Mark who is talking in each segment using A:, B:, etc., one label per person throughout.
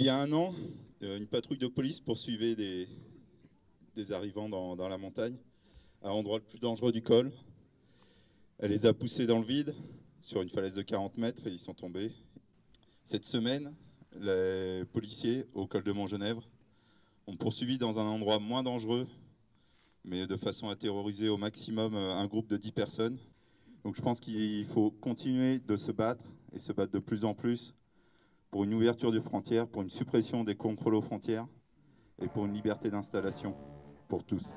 A: Il y a un an, euh, une patrouille de police poursuivait des, arrivants dans, dans la montagne, à l'endroit le plus dangereux du col. Elle les a poussés dans le vide, sur une falaise de 40 mètres, et ils sont tombés. Cette semaine, les policiers au col de Montgenèvre ont poursuivi dans un endroit moins dangereux, mais de façon à terroriser au maximum euh, un groupe de 10 personnes. Donc je pense qu'il faut continuer de se battre, et se battre de plus en plus, pour une ouverture des frontières, pour une suppression des contrôles aux frontières et pour une liberté d'installation pour tous.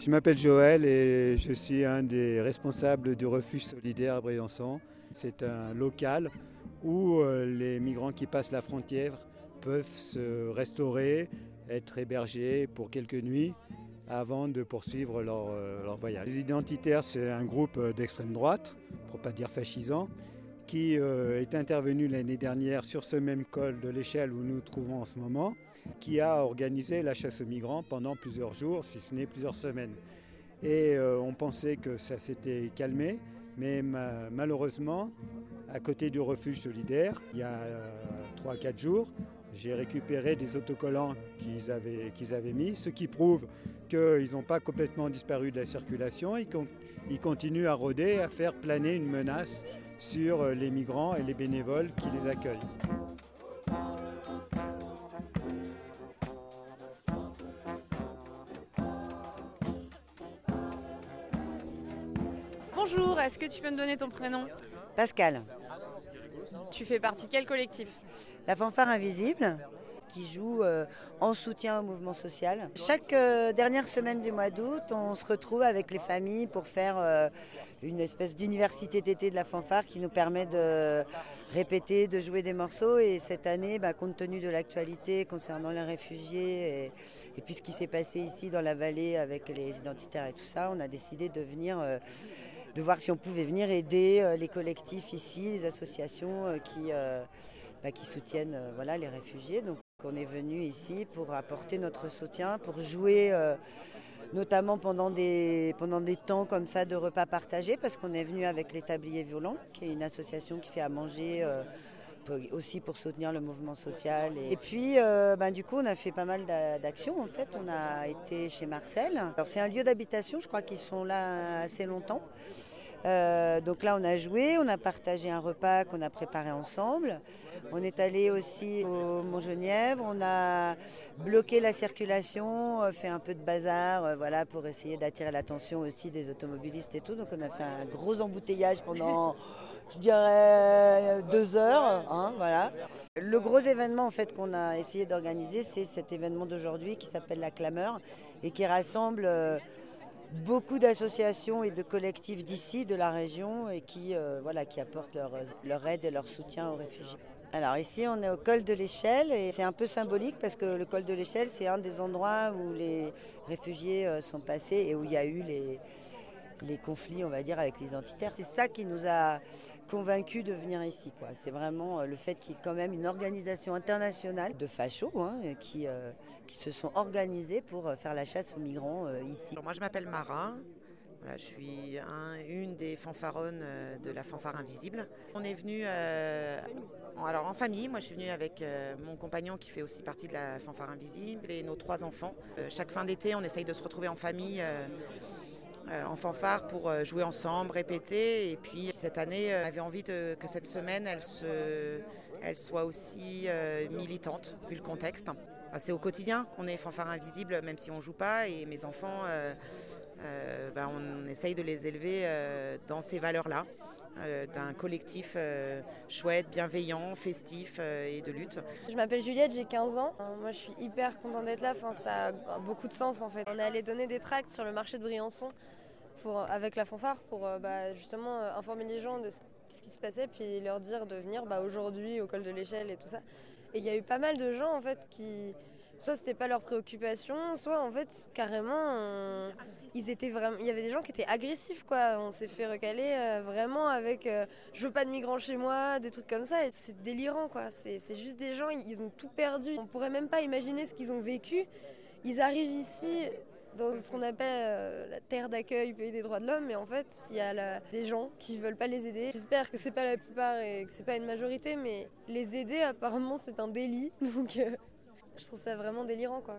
B: Je m'appelle Joël et je suis un des responsables du refuge solidaire à Briançon. C'est un local où euh, les migrants qui passent la frontière peuvent se restaurer, être hébergés pour quelques nuits avant de poursuivre leur, euh, leur voyage. Les identitaires, c'est un groupe euh, d'extrême droite, pour ne pas dire fascisant, qui est intervenu l'année dernière sur ce même col de l'échelle où nous nous trouvons en ce moment qui a organisé la chasse aux migrants pendant plusieurs jours, si ce n'est plusieurs semaines. Et euh, on pensait que ça s'était calmé, mais ma- malheureusement, à côté du refuge solidaire, il y a 3-4 jours, j'ai récupéré des autocollants qu'ils avaient, avaient mis, ce qui prouve qu'ils n'ont pas complètement disparu de la circulation, ils, ils continuent à rôder, à faire planer une menace sur euh, les migrants et les bénévoles qui les accueillent.
C: Bonjour, est-ce que tu peux me donner ton prénom
D: Pascal,
C: Tu fais partie de quel collectif
D: la fanfare invisible qui joue euh, en soutien au mouvement social. Chaque euh, dernière semaine du mois d'août, on se retrouve avec les familles pour faire euh, une espèce d'université d'été de la fanfare qui nous permet de répéter, de jouer des morceaux. Et cette année, bah, compte tenu de l'actualité concernant les réfugiés et, et puis ce qui s'est passé ici dans la vallée avec les identitaires et tout ça, on a décidé de venir de voir si on pouvait venir aider euh, les collectifs ici, les associations euh, qui, euh, bah, qui soutiennent voilà, les réfugiés. Donc on est venu ici pour apporter notre soutien, pour jouer notamment pendant des, pendant des temps comme ça de repas partagés, parce qu'on est venu avec les Tabliers Violents, qui est une association qui fait à manger. aussi pour soutenir le mouvement social. Et, puis, ben, du coup, on a fait pas mal d'a- d'actions. En fait, on a été chez Marcel. Alors, c'est un lieu d'habitation, je crois qu'ils sont là assez longtemps. Euh, donc là, on a joué, on a partagé un repas qu'on a préparé ensemble. On est allé aussi au Mont-Genièvre, on a bloqué la circulation, euh, fait un peu de bazar, euh, voilà, pour essayer d'attirer l'attention aussi des automobilistes et tout. Donc on a fait un gros embouteillage pendant, je dirais, deux heures, hein, voilà. Le gros événement en fait qu'on a essayé d'organiser, c'est cet événement d'aujourd'hui qui s'appelle la Clameur et qui rassemble beaucoup d'associations et de collectifs d'ici, de la région, et qui, euh, voilà, qui apportent leur, aide et leur soutien aux réfugiés. Alors ici, on est au col de l'échelle et c'est un peu symbolique parce que le col de l'échelle, c'est un des endroits où les réfugiés euh, sont passés et où il y a eu les, les conflits, on va dire, avec les identitaires. C'est ça qui nous a convaincus de venir ici. C'est vraiment euh, le fait qu'il y ait quand même une organisation internationale de fachos hein, qui, euh, qui se sont organisés pour euh, faire la chasse aux migrants euh, ici.
E: Moi, je m'appelle Mara. Je suis un- une des fanfaronnes euh, de la fanfare invisible. On est venu euh, alors en famille, moi je suis venue avec euh, mon compagnon qui fait aussi partie de la fanfare invisible et nos trois enfants. Euh, chaque fin d'été, on essaye de se retrouver en famille. En fanfare pour jouer ensemble, répéter. Et puis cette année, on avait envie que cette semaine, elle, se, elle soit aussi militante, vu le contexte. c'est au quotidien qu'on est fanfare invisible, même si on ne joue pas. Et mes enfants, ben, on essaye de les élever dans ces valeurs-là. Euh, d'un collectif euh, chouette, bienveillant, festif euh, et de lutte.
F: Je m'appelle Juliette, j'ai 15 ans. Moi, je suis hyper contente d'être là. Enfin, ça a beaucoup de sens en fait. On est allé donner des tracts sur le marché de Briançon pour, avec la fanfare pour bah, justement informer les gens de ce qui se passait, puis leur dire de venir bah, aujourd'hui au col de l'échelle et tout ça. Et il y a eu pas mal de gens en fait qui, soit c'était pas leur préoccupation, soit en fait carrément ils étaient vraiment, il y avait des gens qui étaient agressifs quoi. On s'est fait recaler euh, vraiment avec euh, je veux pas de migrants chez moi, des trucs comme ça. C'est délirant quoi. C'est juste des gens, ils ont tout perdu. On pourrait même pas imaginer ce qu'ils ont vécu. Ils arrivent ici dans ce qu'on appelle euh, la terre d'accueil, pays des droits de l'homme, mais en fait, il y a des gens qui veulent pas les aider. J'espère que c'est pas la plupart et que c'est pas une majorité, mais les aider, apparemment, c'est un délit. Donc, je trouve ça vraiment délirant, quoi.